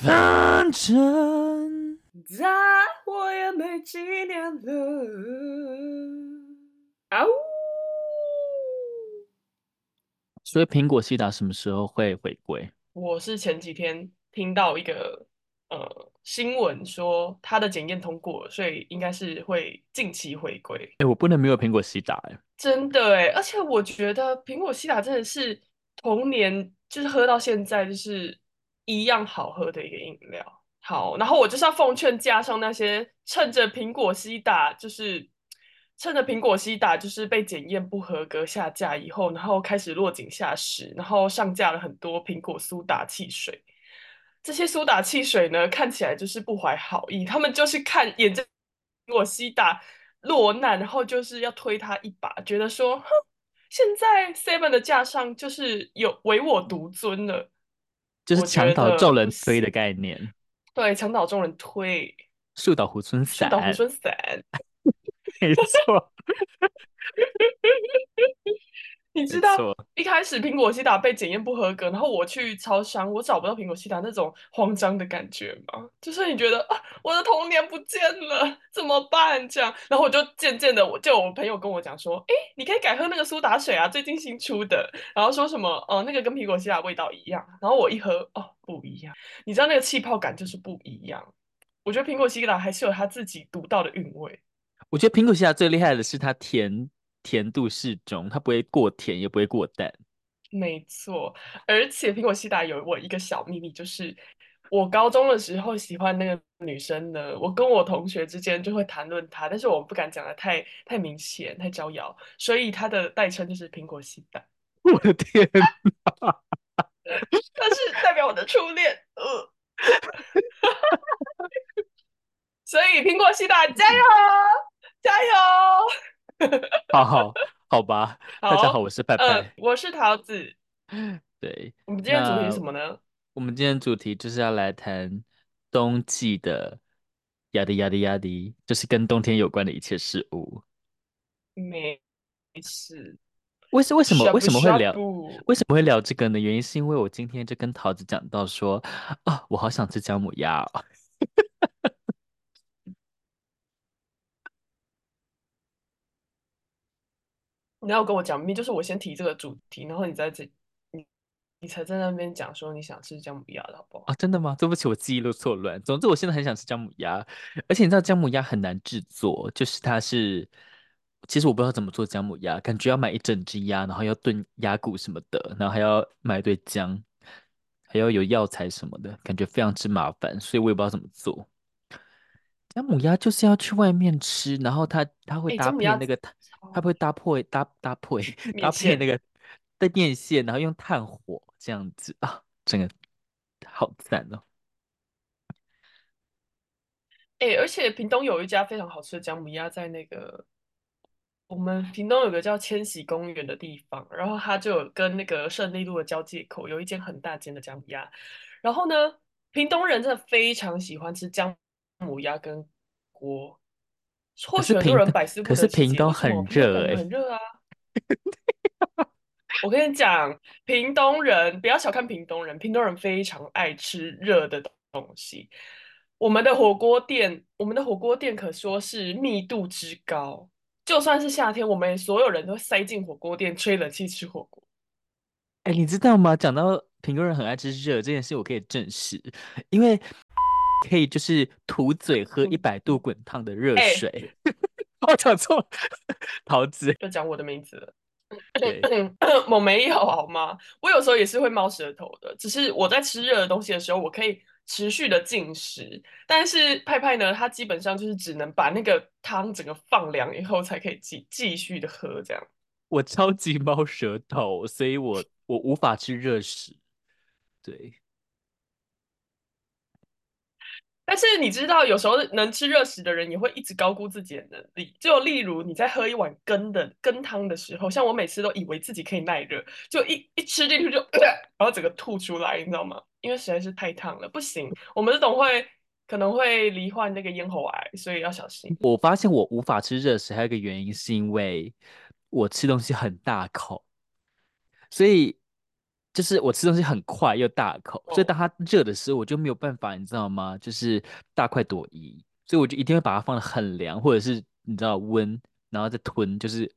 反正再活也没几年了。啊呜！所以苹果西打什么时候会回归？我是前几天听到一个呃新闻说它的检验通过，所以应该是会近期回归。哎、欸，我不能没有苹果西打哎、欸，真的哎，而且我觉得苹果西打真的是童年就是喝到现在就是一样好喝的一个饮料。好，然后我就是要奉劝加上那些趁着苹果西打就是。趁着苹果西打就是被检验不合格下架以后，然后开始落井下石，然后上架了很多苹果苏打汽水。这些苏打汽水呢，看起来就是不怀好意，他们就是看眼着苹果西打落难，然后就是要推他一把，觉得说，哼，现在 Seven 的架上就是有唯我独尊了，就是墙倒众人推的概念。对，墙倒众人推，树倒猢狲散，树倒猢狲散。没错，你知道一开始苹果西打被检验不合格，然后我去超商，我找不到苹果西打那种慌张的感觉吗？就是你觉得啊，我的童年不见了，怎么办？这样，然后我就渐渐的，我就我朋友跟我讲说，哎，你可以改喝那个苏打水啊，最近新出的，然后说什么，哦，那个跟苹果西打味道一样，然后我一喝，哦，不一样，你知道那个气泡感就是不一样。我觉得苹果西打还是有它自己独到的韵味。我觉得苹果西打最厉害的是它甜甜度适中，它不会过甜，也不会过淡。没错，而且苹果西打有我一个小秘密，就是我高中的时候喜欢那个女生呢，我跟我同学之间就会谈论她，但是我不敢讲的太太明显、太招摇，所以她的代称就是苹果西打。我的天哪！她是代表我的初恋，呃，所以苹果西打加油！加油！好好好吧，好，大家好，我是派派，呃，我是桃子。对，我们今天主题是什么呢？我们今天主题就是要来谈冬季的呀的呀的呀的，就是跟冬天有关的一切事物。没事。为什为什么为什么会聊为什么会聊这个呢？原因是因为我今天就跟桃子讲到说啊，我好想吃姜母鸭哦。你要跟我讲，明明就是我先提这个主题，然后你在这，你你才在那边讲说你想吃姜母鸭的好不好？啊，真的吗？对不起，我记忆都错乱。总之，我现在很想吃姜母鸭，而且你知道姜母鸭很难制作，就是它是，其实我不知道怎么做姜母鸭，感觉要买一整只鸭，然后要炖鸭骨什么的，然后还要买一堆姜，还要有药材什么的，感觉非常之麻烦，所以我也不知道怎么做。姜母鸭就是要去外面吃，然后它它会搭配那个，它不会搭配搭搭配 搭配那个带电线，然后用炭火这样子啊，真的好赞哦！哎、欸，而且屏东有一家非常好吃的姜母鸭，在那个我们屏东有个叫千禧公园的地方，然后它就有跟那个胜利路的交界口有一间很大间的姜母鸭，然后呢，屏东人真的非常喜欢吃姜。母鸭跟锅，或许很多人百思不得其解，可是屏东很热哎，很热啊！我跟你讲，屏东人不要小看屏东人，屏东人非常爱吃热的东西。我们的火锅店，我们的火锅店可说是密度之高，就算是夏天，我们所有人都塞进火锅店吹冷气吃火锅。哎，你知道吗？讲到屏东人很爱吃热这件事，我可以证实，因为。可以就是吐嘴喝一百度滚烫的热水，欸、我讲错，桃子要讲我的名字了。我没有好吗？我有时候也是会猫舌头的，只是我在吃热的东西的时候，我可以持续的进食。但是派派呢，他基本上就是只能把那个汤整个放凉以后，才可以继继续的喝这样。我超级猫舌头，所以我我无法吃热食。对。但是你知道，有时候能吃热食的人也会一直高估自己的能力。就例如你在喝一碗羹的羹汤的时候，像我每次都以为自己可以耐热，就一一吃进去就、然后整个吐出来，你知道吗？因为实在是太烫了，不行。我们这种会可能会罹患那个咽喉癌，所以要小心。我发现我无法吃热食，还有一个原因是因为我吃东西很大口，所以就是我吃东西很快又大口，所以当哦，它热的时候，我就没有办法，你知道吗？就是大快朵颐，所以我就一定会把它放的很凉，或者是你知道温，然后再吞，就是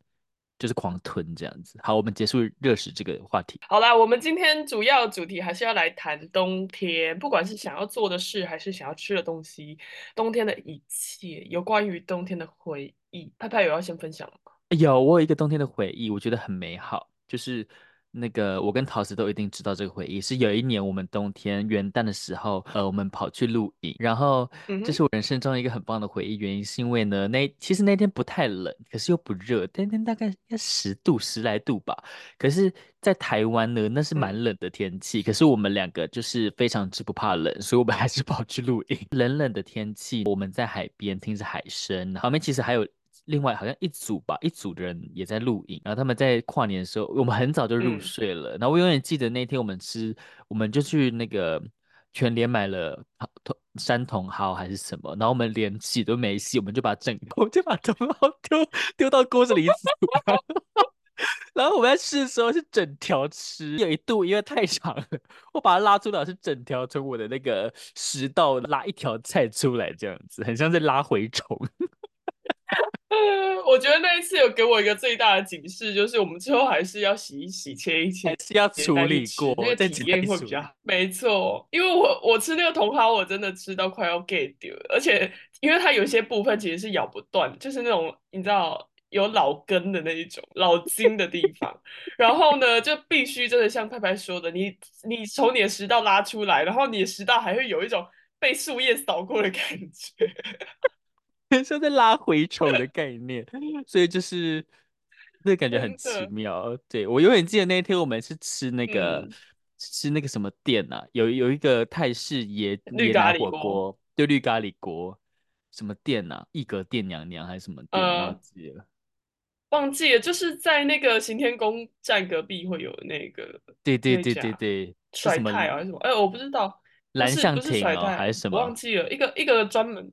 就是狂吞这样子。好，我们结束热食这个话题。好啦，我们今天主要主题还是要来谈冬天，不管是想要做的事，还是想要吃的东西，冬天的一切，有关于冬天的回忆。派派有要先分享吗？有，我有一个冬天的回忆，我觉得很美好，就是那个我跟陶瓷都一定知道这个回忆，是有一年我们冬天元旦的时候，呃，我们跑去露营，然后嗯，这是我人生中一个很棒的回忆，原因是因为呢，那其实那天不太冷，可是又不热，那天大概十度十来度吧，可是，在台湾呢，那是蛮嗯冷的天气，可是我们两个就是非常之不怕冷，所以我们还是跑去露营。冷冷的天气，我们在海边听着海声，旁边其实还有。另外好像一组吧，一组的人也在露营，然后他们在跨年的时候，我们很早就入嗯，睡了。然后我永远记得那天我们吃，我们就去那个全联买了山茼蒿还是什么，然后我们连洗都没洗，我们就把整个，我们就把茼蒿丢丢到锅子里煮。然后我们在吃的时候是整条吃，有一度因为太长了，我把它拉出来是整条从我的那个食道拉一条菜出来，这样子很像在拉蛔虫。呃，我觉得那一次有给我一个最大的警示，就是我们之后还是要洗一洗、切一切，还是要处理过，那个体验会比较好。没错，因为我我吃那个茼蒿，我真的吃到快要 get 掉，而且因为它有些部分其实是咬不断，就是那种你知道有老根的那一种老筋的地方，然后呢就必须真的像派派说的，你你从你的食道拉出来，然后你的食道还会有一种被树叶扫过的感觉。像在拉蛔虫的概念，所以就是那个感觉很奇妙。对，我永远记得那一天我们是吃那个、嗯、吃那个什么店啊，有有一个泰式椰绿椰奶火咖喱锅，锅，就绿咖喱锅，什么店啊？一格店娘娘还是什么店？呃、忘记了，忘记了，就是在那个行天宫站隔壁会有那个，对对对对对，甩泰还是什么？哎，我不知道，蓝象亭哦，还是什么？我忘记了，一个一个专门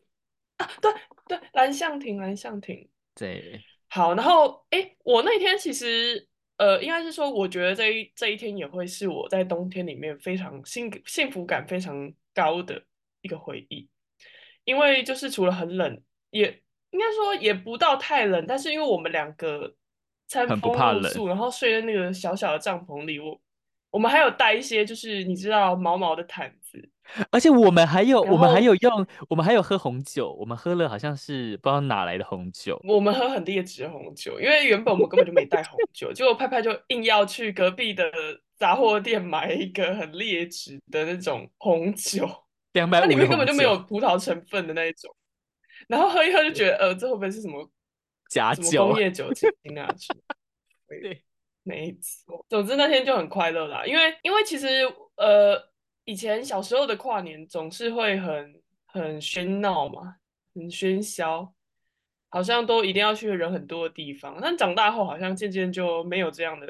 啊，对。对，蓝象亭，蓝象亭。对，好，然后，哎，我那天其实，呃，应该是说，我觉得这一这一天也会是我在冬天里面非常幸幸福感非常高的一个回忆，因为就是除了很冷，也应该说也不到太冷，但是因为我们两个餐风露宿，然后睡在那个小小的帐篷里，我我们还有带一些就是你知道毛毛的毯子。而且我们还有，我们还有用，我们还有喝红酒，我们喝了好像是不知道哪来的红酒。我们喝很劣质红酒，因为原本我们根本就没带红 酒，结果派派就硬要去隔壁的杂货店买一个很劣质的那种红酒，两百五，那里面根本就没有葡萄成分的那一种，然后喝一喝就觉得，呃，这会不会是什么假酒、工业酒精 啊？对，没错。总之那天就很快乐啦，因为因为其实呃。以前小时候的跨年总是会很很喧闹嘛，很喧嚣，好像都一定要去人很多的地方。但长大后好像渐渐就没有这样的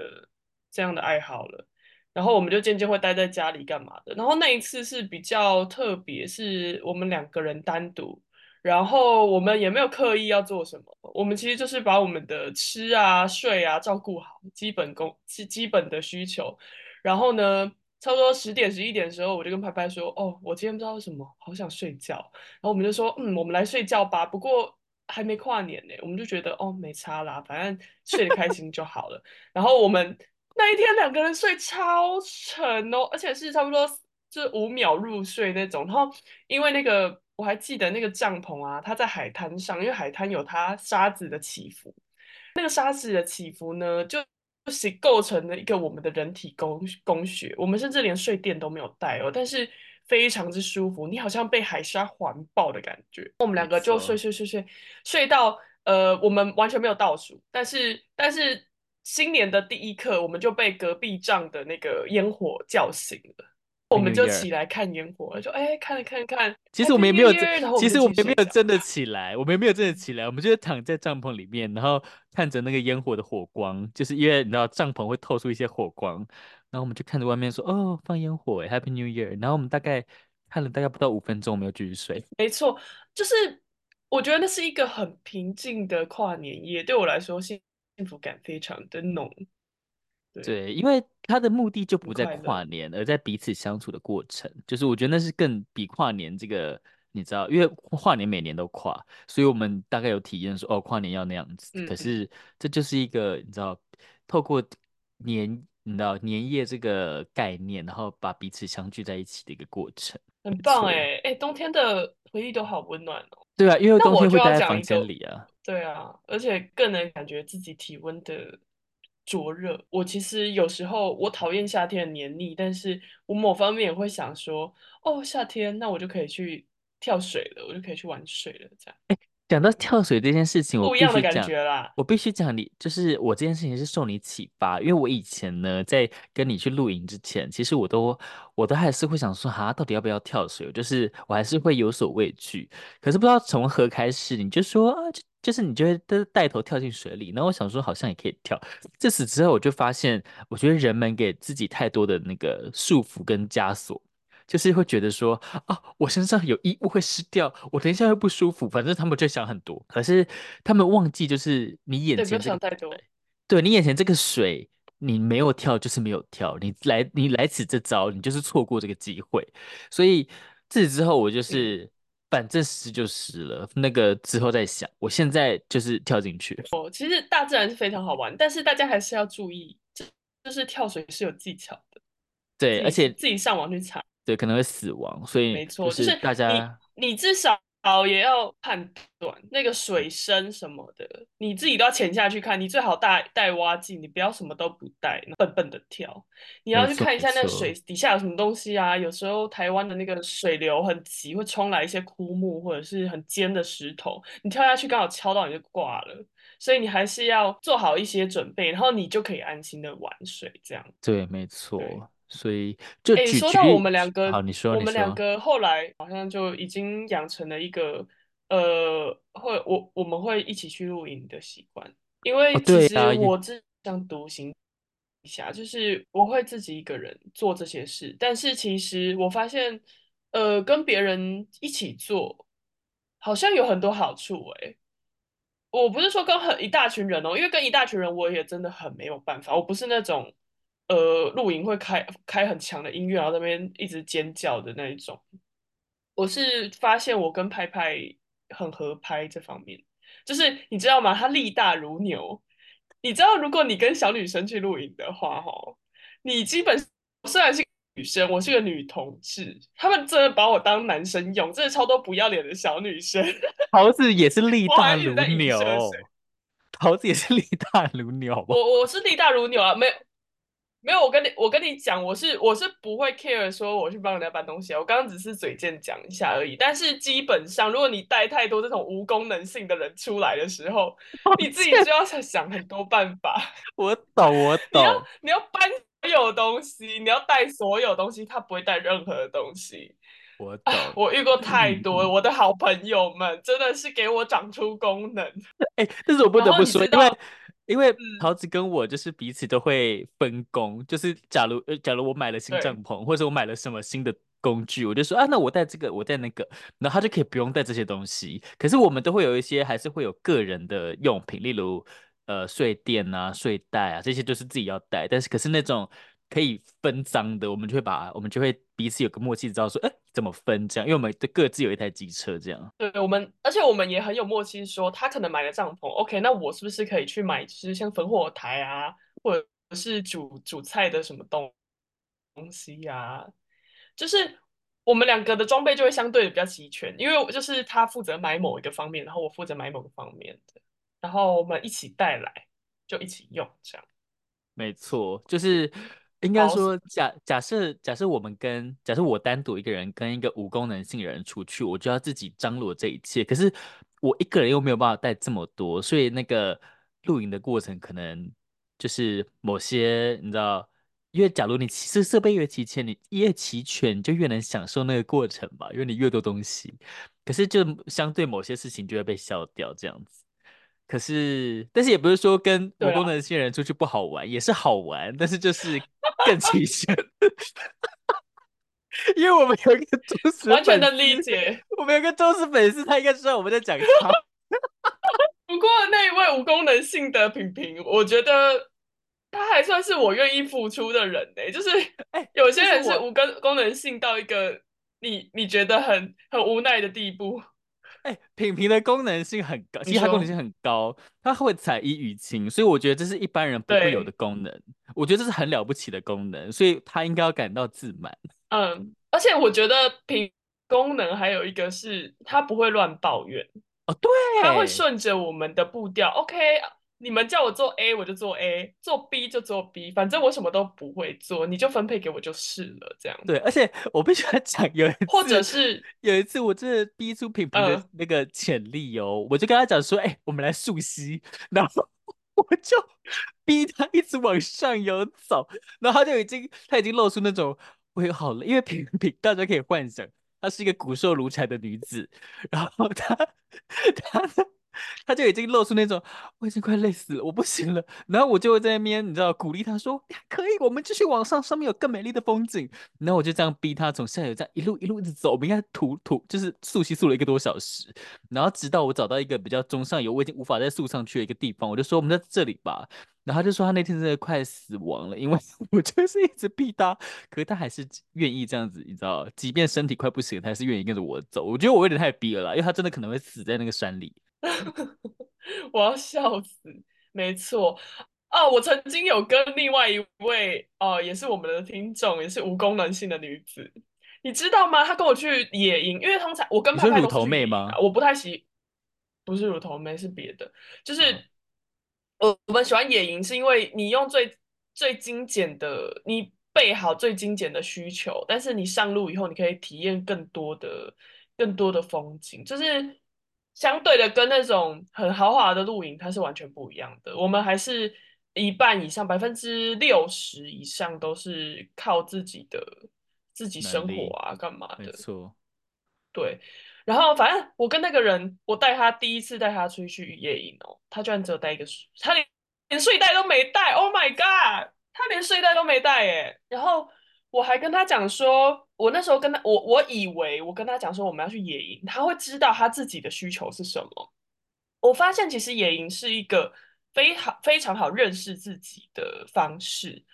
这样的爱好了，然后我们就渐渐会待在家里干嘛的。然后那一次是比较特别，是我们两个人单独，然后我们也没有刻意要做什么，我们其实就是把我们的吃啊、睡啊照顾好，基本功基基本的需求，然后呢。差不多十点十一点的时候，我就跟拍拍说：“哦，我今天不知道为什么好想睡觉。”然后我们就说：“嗯，我们来睡觉吧。”不过还没跨年呢，我们就觉得哦，没差啦，反正睡得开心就好了。然后我们那一天两个人睡超沉哦，而且是差不多就五秒入睡那种。然后因为那个我还记得那个帐篷啊，它在海滩上，因为海滩有它沙子的起伏，那个沙子的起伏呢就。就是构成了一个我们的人体工工学，我们甚至连睡垫都没有带哦，但是非常之舒服，你好像被海沙环抱的感觉。我们两个就睡睡睡睡睡到呃，我们完全没有倒数，但是但是新年的第一刻，我们就被隔壁帐的那个烟火叫醒了。我们就起来看烟火，就哎看了看看。其实我们也没有，其实我们也没有真的起来，我们也没有真的起来，我们就是躺在帐篷里面，然后看着那个烟火的火光，就是因为你知道帐篷会透出一些火光，然后我们就看着外面说哦放烟火，Happy New Year。然后我们大概看了大概不到五分钟，我们又继续睡。没错，就是我觉得那是一个很平静的跨年夜，对我来说幸幸福感非常的浓。对，对，因为他的目的就不在跨年，而在彼此相处的过程。就是我觉得那是更比跨年这个，你知道，因为跨年每年都跨，所以我们大概有体验说，哦，跨年要那样子。嗯可是这就是一个你知道，透过年，你知道年夜这个概念，然后把彼此相聚在一起的一个过程。很棒哎哎，冬天的回忆都好温暖哦。对啊，因为冬天会待在房间里啊。对啊，而且更能感觉自己体温的灼热。我其实有时候我讨厌夏天的黏腻，但是我某方面也会想说，哦，夏天那我就可以去跳水了，我就可以去玩水了，这样。讲到跳水这件事情，我不一样的感必须讲，觉啦。我必须讲你，就是我这件事情是受你启发，因为我以前呢，在跟你去露营之前，其实我都我都还是会想说，哈，到底要不要跳水？就是我还是会有所畏惧。可是不知道从何开始，你就说啊，就就是你就会带带头跳进水里，然后我想说好像也可以跳。自此之后，我就发现，我觉得人们给自己太多的那个束缚跟枷锁。就是会觉得说啊，我身上有衣物会湿掉，我等一下会不舒服，反正他们就想很多。可是他们忘记，就是你眼前这个，对，你眼前这个水，你没有跳就是没有跳，你来你来此这招，你就是错过这个机会。所以自此之后，我就是、嗯、反正湿就湿了，那个之后再想。我现在就是跳进去。哦，其实大自然是非常好玩，但是大家还是要注意，就是跳水是有技巧的。对，而且自己上网去查。对，可能会死亡，所以没错，就是大家，你你至少也要判断那个水深什么的，你自己都要潜下去看。你最好带带蛙镜，你不要什么都不带，笨笨的跳。你要去看一下那个水底下有什么东西啊。有时候台湾的那个水流很急，会冲来一些枯木或者是很尖的石头，你跳下去刚好敲到你就挂了。所以你还是要做好一些准备，然后你就可以安心的玩水。这样对，没错。所以就说到我们两个，好，你说，我们两个后来好像就已经养成了一个，呃，会我我们会一起去露营的习惯，因为其实我只想独行一下，就是我会自己一个人做这些事，但是其实我发现，呃，跟别人一起做好像有很多好处，哎，我不是说跟很一大群人哦，因为跟一大群人我也真的很没有办法，我不是那种。呃，露营会开开很强的音乐，然后那边一直尖叫的那一种。我是发现我跟拍拍很合拍这方面，就是你知道吗？他力大如牛。你知道，如果你跟小女生去露营的话，哦，你基本虽然是女生，我是个女同志，他们真的把我当男生用，真的超多不要脸的小女生。桃子也是力大如牛，桃子也是力大如牛。我我是力大如牛啊，没有。没有，我跟你我跟你讲，我是我是不会 care 说我去帮人家搬东西啊，我刚刚只是嘴贱讲一下而已。但是基本上，如果你带太多这种无功能性的人出来的时候，你自己就要想很多办法。我懂，我懂。你要你要搬所有东西，你要带所有东西，他不会带任何的东西。我懂，我遇过太多，我的好朋友们真的是给我长出功能。哎，但是我不得不说，因为。因为桃子跟我就是彼此都会分工，嗯、就是假如呃，假如我买了新帐篷，或者我买了什么新的工具，我就说啊，那我带这个，我带那个，然后他就可以不用带这些东西。可是我们都会有一些，还是会有个人的用品，例如呃睡垫啊、睡袋啊，这些都是自己要带。但是可是那种可以分赃的，我们就会把，我们就会彼此有个默契，知道说，哎，怎么分这样？因为我们都各自有一台机车，这样。对，我们而且我们也很有默契，说他可能买了帐篷，OK，那我是不是可以去买，就是像焚火台啊，或者是煮煮菜的什么东东西呀、啊？就是我们两个的装备就会相对的比较齐全，因为就是他负责买某一个方面，然后我负责买某个方面的，然后我们一起带来，就一起用，这样。没错，就是。应该说假，假假设假设我们跟假设我单独一个人跟一个无功能性的人出去，我就要自己张罗这一切。可是我一个人又没有办法带这么多，所以那个露营的过程可能就是某些你知道，因为假如你其实设备越齐全，你越齐全你就越能享受那个过程吧，因为你越多东西。可是就相对某些事情就会被消掉这样子。可是，但是也不是说跟无功能性人出去不好玩，啊、也是好玩，但是就是。更齐全，因为我们有一个忠实完全能理解。我们有一个忠实粉丝，他应该知道我们在讲他。不过那一位无功能性的平平，我觉得他还算是我愿意付出的人呢、欸。就是，哎，有些人是无功功能性到一个你你觉得很很无奈的地步。哎，品评的功能性很高，其实它功能性很高，它会采一语情，所以我觉得这是一般人不会有的功能。我觉得这是很了不起的功能，所以他应该要感到自满。嗯，而且我觉得品功能还有一个是，他不会乱抱怨。哦，对，他会顺着我们的步调。OK，你们叫我做 A，我就做 A；做 B 就做 B。反正我什么都不会做，你就分配给我就是了。这样。对，而且我必须要讲，有一次，或者是有一次，我真的逼出品品的那个潜力哦，呃、我就跟他讲说：“哎、欸，我们来溯溪。”然后我就逼他一直往上游走，然后他就已经他已经露出那种我也好了，因为品品大家可以幻想。她是一个骨瘦如柴的女子，然后她，她，他就已经露出那种我已经快累死了，我不行了。然后我就会在那边，你知道，鼓励他说：“可以，我们继续往上，上面有更美丽的风景。”然后我就这样逼他从下游这样一路一路一直走，我们应该徒徒就是溯溪溯了一个多小时，然后直到我找到一个比较中上游，我已经无法再溯上去的一个地方，我就说我们在这里吧。然后他就说他那天真的快死亡了，因为 我就是一直逼他，可是他还是愿意这样子，你知道，即便身体快不行，他还是愿意跟着我走。我觉得我有点太逼了啦，因为他真的可能会死在那个山里。我要笑死，没错哦，我曾经有跟另外一位哦，也是我们的听众，也是无功能性的女子，你知道吗？她跟我去野营，因为通常我跟派派都是乳头妹吗？我不太喜，不是乳头妹，是别的，就是。嗯我我们喜欢野营，是因为你用最最精简的，你备好最精简的需求，但是你上路以后，你可以体验更多的、更多的风景，就是相对的跟那种很豪华的露营，它是完全不一样的。我们还是一半以上，百分之六十以上都是靠自己的自己生活啊，干嘛的？没错，对。然后反正我跟那个人，我带他第一次带他出去野营哦，他居然只有带一个，他连连睡袋都没带，Oh my god，他连睡袋都没带耶。然后我还跟他讲说，我那时候跟他，我我以为我跟他讲说我们要去野营，他会知道他自己的需求是什么。我发现其实野营是一个非常非常好认识自己的方式，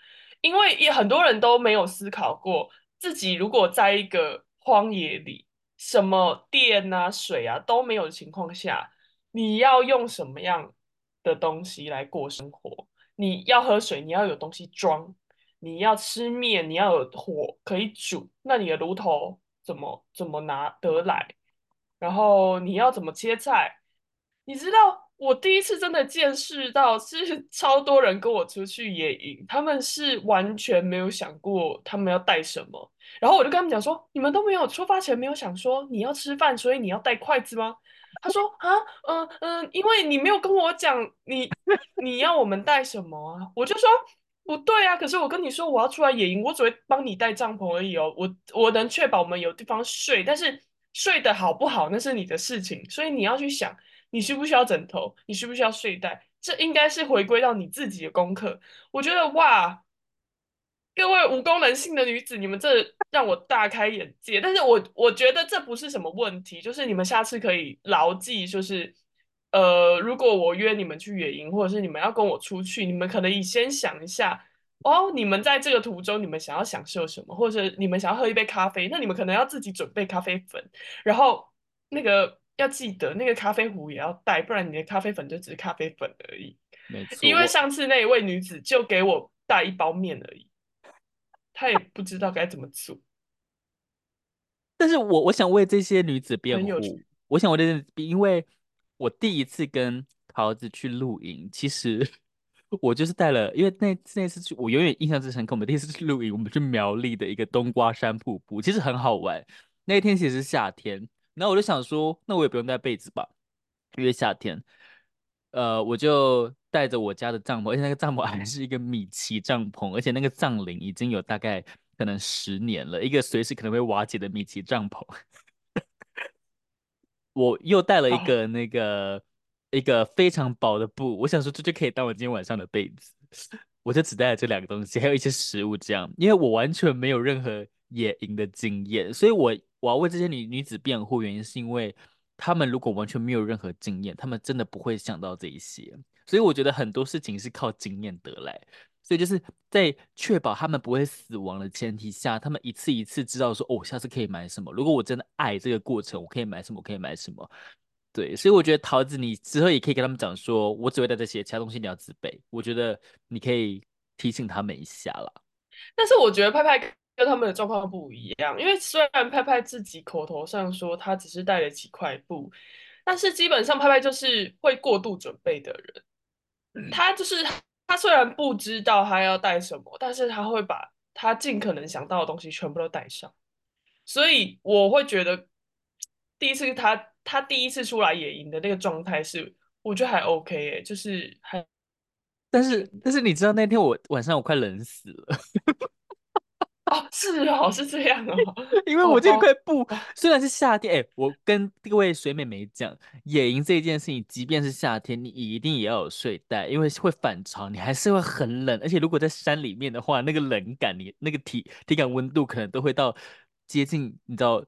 因为也很多人都没有思考过自己如果在一个荒野里。什么电啊、水啊都没有的情况下，你要用什么样的东西来过生活？你要喝水，你要有东西装；你要吃面，你要有火可以煮。那你的炉头怎么怎么拿得来？然后你要怎么切菜？你知道？我第一次真的见识到，是 超多人跟我出去野营，他们是完全没有想过他们要带什么。然后我就跟他们讲说：“你们都没有出发前没有想说你要吃饭，所以你要带筷子吗？”他说：“啊，嗯、呃、嗯，因为你没有跟我讲你 你要我们带什么啊。”我就说：“不对啊，可是我跟你说我要出来野营，我只会帮你带帐篷而已哦。我我能确保我们有地方睡，但是睡得好不好那是你的事情，所以你要去想。”你需不需要枕头？你需不需要睡袋？这应该是回归到你自己的功课。我觉得哇，各位无功能性的女子，你们这让我大开眼界。但是我我觉得这不是什么问题，就是你们下次可以牢记，就是呃，如果我约你们去野营，或者是你们要跟我出去，你们可能以先想一下哦，你们在这个途中，你们想要享受什么，或者你们想要喝一杯咖啡，那你们可能要自己准备咖啡粉，然后那个。要记得那个咖啡壶也要带，不然你的咖啡粉就只是咖啡粉而已。没错，因为上次那一位女子就给我带一包面而已，她也不知道该怎么做。但是我我想为这些女子辩护，我想为这些，因为我第一次跟桃子去露营，其实 我就是带了，因为那那次去，我永远印象最深刻。我们第一次去露营，我们去苗栗的一个冬瓜山瀑布，其实很好玩。那一天其实是夏天。然后我就想说，那我也不用带被子吧，因为夏天，呃，我就带着我家的帐篷，而且那个帐篷还是一个米奇帐篷，而且那个帐龄已经有大概可能十年了，一个随时可能会瓦解的米奇帐篷。我又带了一个那个一个非常薄的布，我想说这就可以当我今天晚上的被子，我就只带了这两个东西，还有一些食物这样，因为我完全没有任何野营的经验，所以我。我要为这些女女子辩护，原因是因为她们如果完全没有任何经验，她们真的不会想到这一些。所以我觉得很多事情是靠经验得来。所以就是在确保他们不会死亡的前提下，他们一次一次知道说，哦，下次可以买什么。如果我真的爱这个过程，我可以买什么？我可以买什么？对，所以我觉得桃子，你之后也可以跟他们讲说，我只会带这些，其他东西你要自备。我觉得你可以提醒他们一下啦。但是我觉得派派跟他们的状况不一样，因为虽然派派自己口头上说他只是带了几块布，但是基本上派派就是会过度准备的人。他就是他虽然不知道他要带什么，但是他会把他尽可能想到的东西全部都带上。所以我会觉得第一次他。他第一次出来野营的那个状态是，我觉得还 OK 诶，就是还，但是但是你知道那天我晚上我快冷死了，哦，是哦，是这样哦，因为我这块布虽然是夏天，哎、欸，我跟各位水美眉讲，野营这一件事情，即便是夏天，你一定也要有睡袋，因为会反潮，你还是会很冷，而且如果在山里面的话，那个冷感，你那个体体感温度可能都会到接近，你知道。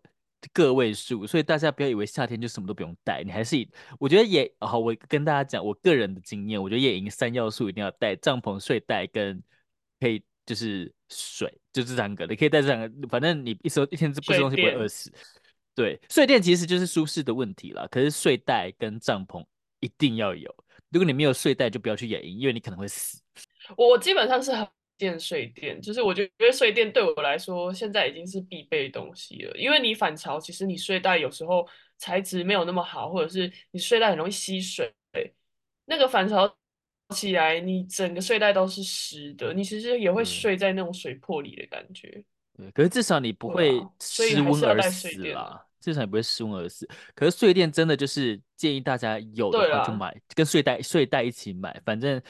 个位数，所以大家不要以为夏天就什么都不用带，你还是，我觉得也好。我跟大家讲我个人的经验，我觉得野营三要素一定要带：帐篷、睡袋跟可以就是水，就这三个。你可以带这两个，反正你一说一天这不吃东西不会饿死。对，睡垫其实就是舒适的问题了，可是睡袋跟帐篷一定要有。如果你没有睡袋，就不要去野营，因为你可能会死。我基本上是很。垫睡垫，就是我觉得睡垫对我来说现在已经是必备的东西了，因为你反潮，其实你睡袋有时候材质没有那么好，或者是你睡袋很容易吸水，那个反潮起来，你整个睡袋都是湿的，你其实也会睡在那种水泡里的感觉。对，可是至少你不会失温而死啦，至少你不会失温而死。可是睡垫真的就是建议大家有的话就买，跟睡袋睡袋一起买，反正。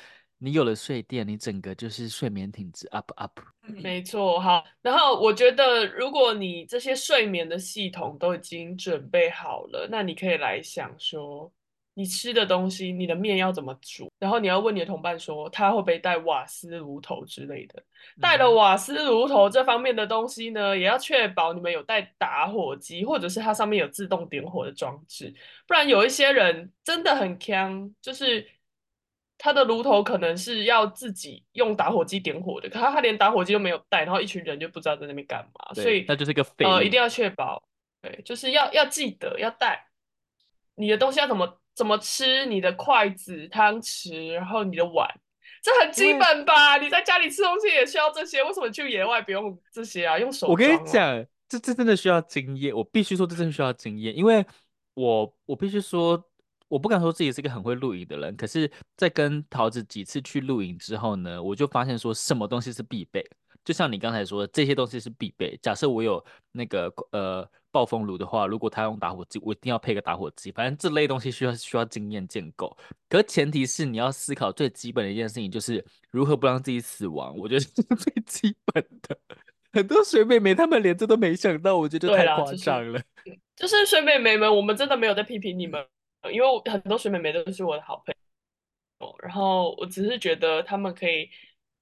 你有了睡垫，你整个就是睡眠品质 up up。没错，好。然后我觉得，如果你这些睡眠的系统都已经准备好了，那你可以来想说，你吃的东西，你的面要怎么煮？然后你要问你的同伴说，他会不会带瓦斯炉头之类的？带了瓦斯炉头这方面的东西呢，也要确保你们有带打火机，或者是它上面有自动点火的装置，不然有一些人真的很坑，就是。他的炉头可能是要自己用打火机点火的，可他他连打火机都没有带，然后一群人就不知道在那边干嘛，所以那就是一个废物。呃，一定要确保，对，就是要要记得要带你的东西要怎么怎么吃，你的筷子、汤匙，然后你的碗，这很基本吧？你在家里吃东西也需要这些，为什么去野外不用这些啊？用手啊？我跟你讲，这这真的需要经验，我必须说这真的需要经验，因为我我必须说。我不敢说自己是一个很会露营的人，可是，在跟桃子几次去露营之后呢，我就发现说什么东西是必备。就像你刚才说的，这些东西是必备。假设我有那个呃暴风炉的话，如果他用打火机，我一定要配个打火机。反正这类东西需要需要经验建构，可是前提是你要思考最基本的一件事情，就是如何不让自己死亡。我觉得这是 最基本的。很多水妹妹他们连这都没想到，我觉得太夸张了。就是、就是水妹妹们，我们真的没有在批评你们。因为很多水美眉都是我的好朋友，然后我只是觉得他们可以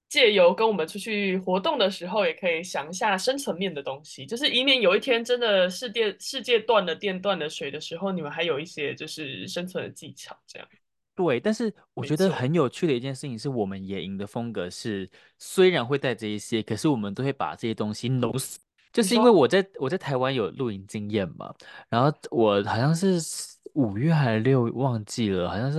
借由跟我们出去活动的时候，也可以想一下深层面的东西，就是以免有一天真的世界世界断了电断了水的时候，你们还有一些就是生存的技巧这样。对，但是我觉得很有趣的一件事情是我们野营的风格是，虽然会带这一些，可是我们都会把这些东西弄死，就是因为我在我在台湾有露营经验嘛，然后我好像是。五月还是六，忘记了，好像是，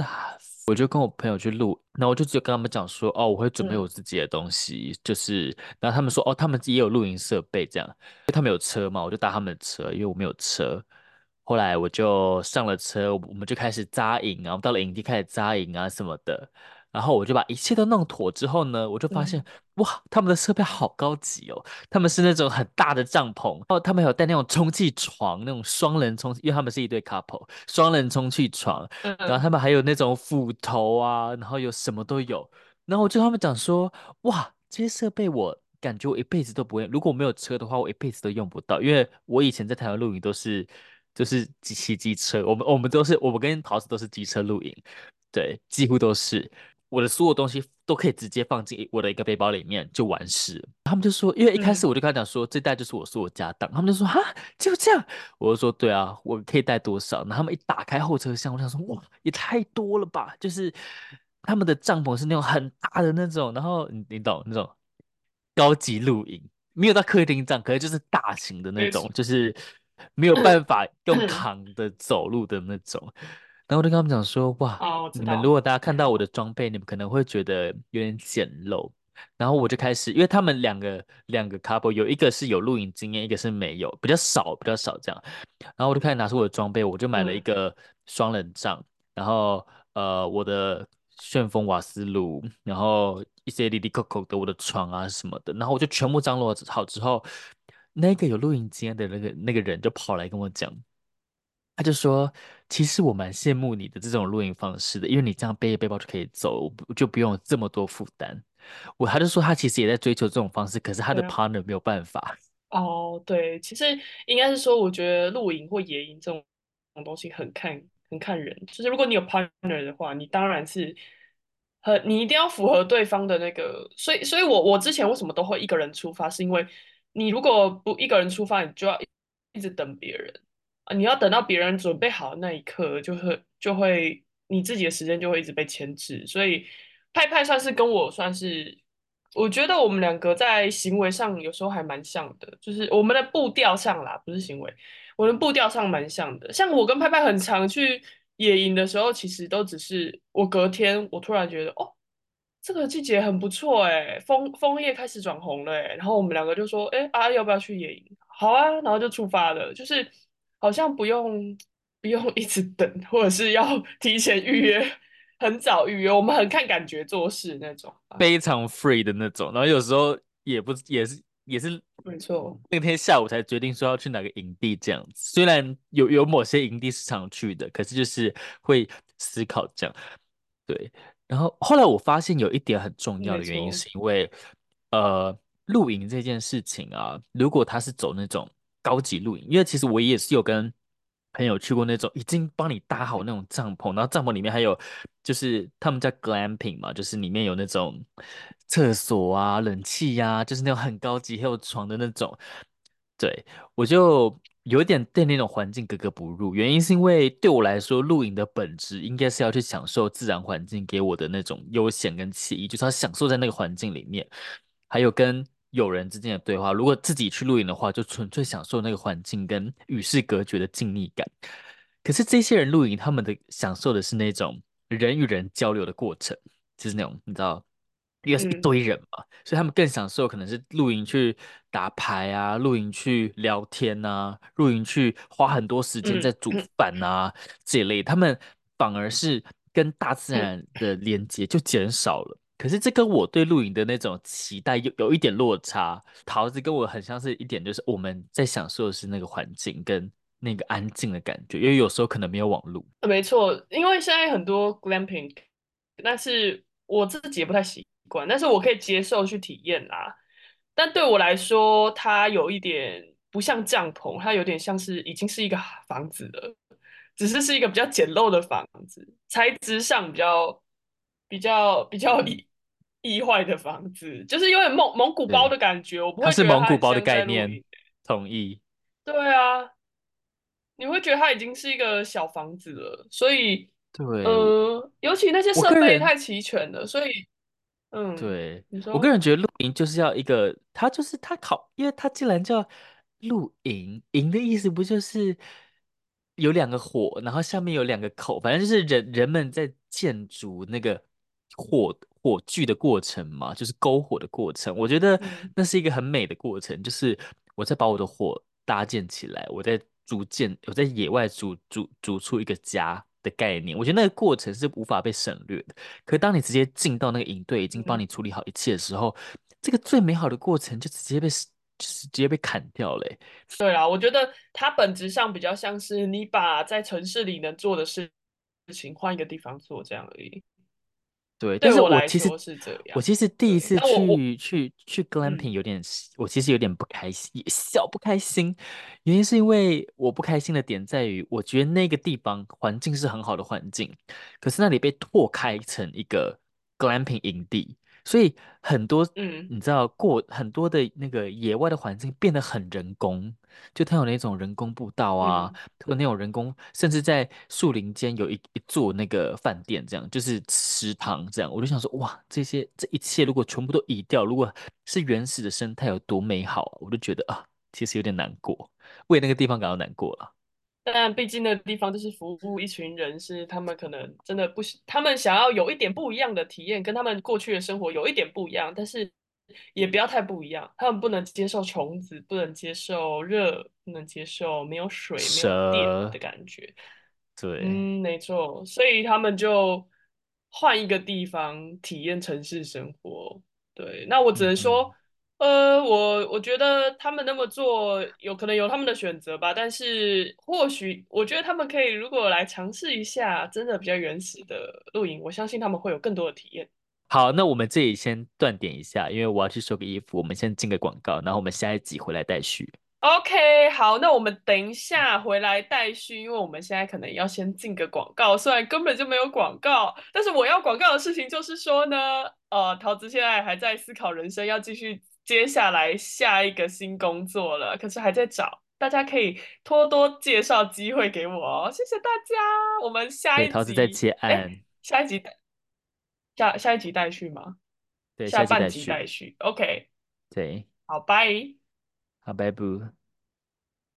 我就跟我朋友去录，然后我就直接跟他们讲说，哦，我会准备我自己的东西，嗯、就是，然后他们说，哦，他们自己也有露营设备，这样，因为他们有车嘛，我就搭他们的车，因为我没有车，后来我就上了车，我们就开始扎营，然后到了营地开始扎营啊什么的。然后我就把一切都弄妥之后呢，我就发现、嗯、哇，他们的设备好高级哦！他们是那种很大的帐篷，然后他们有带那种充气床，那种双人充，因为他们是一对 couple，双人充气床。然后他们还有那种斧头啊，然后有什么都有。然后我就跟他们讲说，哇，这些设备我感觉我一辈子都不会，如果我没有车的话，我一辈子都用不到，因为我以前在台湾露营都是就是骑机车，我们我们都是我们跟桃子都是机车露营，对，几乎都是。我的所有东西都可以直接放进我的一个背包里面就完事。他们就说，因为一开始我就跟他讲说，这袋就是我所有家当。他们就说，哈，就这样。我就说，对啊，我可以带多少？然后他们一打开后车厢，我想说，哇，也太多了吧！就是他们的帐篷是那种很大的那种，然后你你懂那种高级露营，没有到客厅帐，可能就是大型的那种，就是没有办法用扛的走路的那种。然后我就跟他们讲说，哇，你们如果大家看到我的装备，你们可能会觉得有点简陋。然后我就开始，因为他们两个两个 couple 有一个是有露营经验，一个是没有，比较少比较少这样。然后我就开始拿出我的装备，我就买了一个双人帐，嗯、然后呃我的旋风瓦斯炉，然后一些哩哩扣扣的我的床啊什么的，然后我就全部张罗好之后，那个有露营经验的那个那个人就跑来跟我讲，他就说，其实我蛮羡慕你的这种露营方式的，因为你这样背一背包就可以走，就不用这么多负担。我他就说他其实也在追求这种方式，可是他的 partner 没有办法。哦，对，其实应该是说，我觉得露营或野营这种这种东西很看很看人。就是如果你有 partner 的话，你当然是和你一定要符合对方的那个。所以，所以我我之前为什么都会一个人出发，是因为你如果不一个人出发，你就要一直等别人啊，你要等到别人准备好那一刻，就会就会你自己的时间就会一直被牵制，所以。派派算是跟我算是，我觉得我们两个在行为上有时候还蛮像的，就是我们的步调上啦，不是行为，我们步调上蛮像的。像我跟派派很常去野营的时候，其实都只是我隔天我突然觉得，哦，这个季节很不错哎，枫枫叶开始转红了哎，然后我们两个就说，哎啊，要不要去野营？好啊，然后就出发了，就是好像不用不用一直等，或者是要 提前预约。很早预约，我们很看感觉做事那种，非常 free 的那种。然后有时候也不也是也是没错，那天下午才决定说要去哪个营地这样子。虽然有有某些营地是常去的，可是就是会思考这样。对，然后后来我发现有一点很重要的原因，是因为呃，露营这件事情啊，如果他是走那种高级露营，因为其实我也是有跟。朋友去过那种已经帮你搭好那种帐篷，然后帐篷里面还有，就是他们叫 glamping 嘛，就是里面有那种厕所啊、冷气呀、就是那种很高级还有床的那种。对，我就有点对那种环境格格不入，原因是因为对我来说，露营的本质应该是要去享受自然环境给我的那种悠闲跟惬意，就是要享受在那个环境里面，还有跟。友人之间的对话，如果自己去露营的话，就纯粹享受那个环境跟与世隔绝的静谧感。可是这些人露营，他们的享受的是那种人与人交流的过程，就是那种你知道，因为是一堆人嘛，嗯、所以他们更享受可能是露营去打牌啊，露营去聊天啊，露营去花很多时间在煮饭啊、嗯、这一类，他们反而是跟大自然的连接就减少了。可是这跟我对露营的那种期待有有一点落差。桃子跟我很像是一点，就是我们在享受的是那个环境跟那个安静的感觉，因为有时候可能没有网络。没错，因为现在很多 glamping，但是我自己也不太习惯，但是我可以接受去体验啦。但对我来说，它有一点不像帐篷，它有点像是已经是一个房子了，只是是一个比较简陋的房子，材质上比较比较比较。易坏的房子，就是有点蒙蒙古包的感觉，我不会觉得它，它是蒙古包的概念，同意。对啊，你会觉得它已经是一个小房子了，所以对，呃，尤其那些设备太齐全了，所以，嗯，对，我个人觉得露营就是要一个，它就是它考，因为它既然叫露营，营的意思不就是有两个火，然后下面有两个口，反正就是人人们在建筑那个火。火炬的过程嘛，就是篝火的过程。我觉得那是一个很美的过程，就是我在把我的火搭建起来，我在逐渐我在野外组组组出一个家的概念。我觉得那个过程是无法被省略的。可当你直接进到那个营队，已经帮你处理好一切的时候，这个最美好的过程就直接被就是直接被砍掉了。对啊，我觉得它本质上比较像是你把在城市里能做的事事情换一个地方做这样而已。对，但是我其实我，我其实第一次去去去 glamping 有点，我其实有点不开心，小不开心。原因是因为我不开心的点在于，我觉得那个地方环境是很好的环境，可是那里被拓开成一个 glamping 营地，所以很多嗯你知道过很多的那个野外的环境变得很人工，就它有那种人工步道啊，嗯，有那种人工，甚至在树林间有一一座那个饭店，这样就是食堂这样。我就想说，哇，这些这一切如果全部都移掉，如果是原始的生态有多美好啊，我就觉得啊，其实有点难过，为那个地方感到难过了。但毕竟那地方就是服务一群人，是他们可能真的不喜，他们想要有一点不一样的体验，跟他们过去的生活有一点不一样，但是也不要太不一样。他们不能接受虫子，不能接受热，不能接受没有水、没有电，的感觉。对，嗯，没错，所以他们就换一个地方体验城市生活。对，那我只能说。嗯呃，我我觉得他们那么做有可能有他们的选择吧，但是或许我觉得他们可以如果来尝试一下真的比较原始的露营，我相信他们会有更多的体验。好，那我们这里先断点一下，因为我要去收个衣服，我们先进个广告，然后我们下一集回来待续。OK，好，那我们等一下回来待续，因为我们现在可能要先进个广告，虽然根本就没有广告，但是我要广告的事情就是说呢，呃，桃子现在还在思考人生，要继续。接下来下一个新工作了，可是还在找，大家可以多多介绍机会给我哦，谢谢大家。我们下一集，桃子在接案，下一集下下一集待续吗？对，下半集待续。OK，对，好，拜，好，拜拜。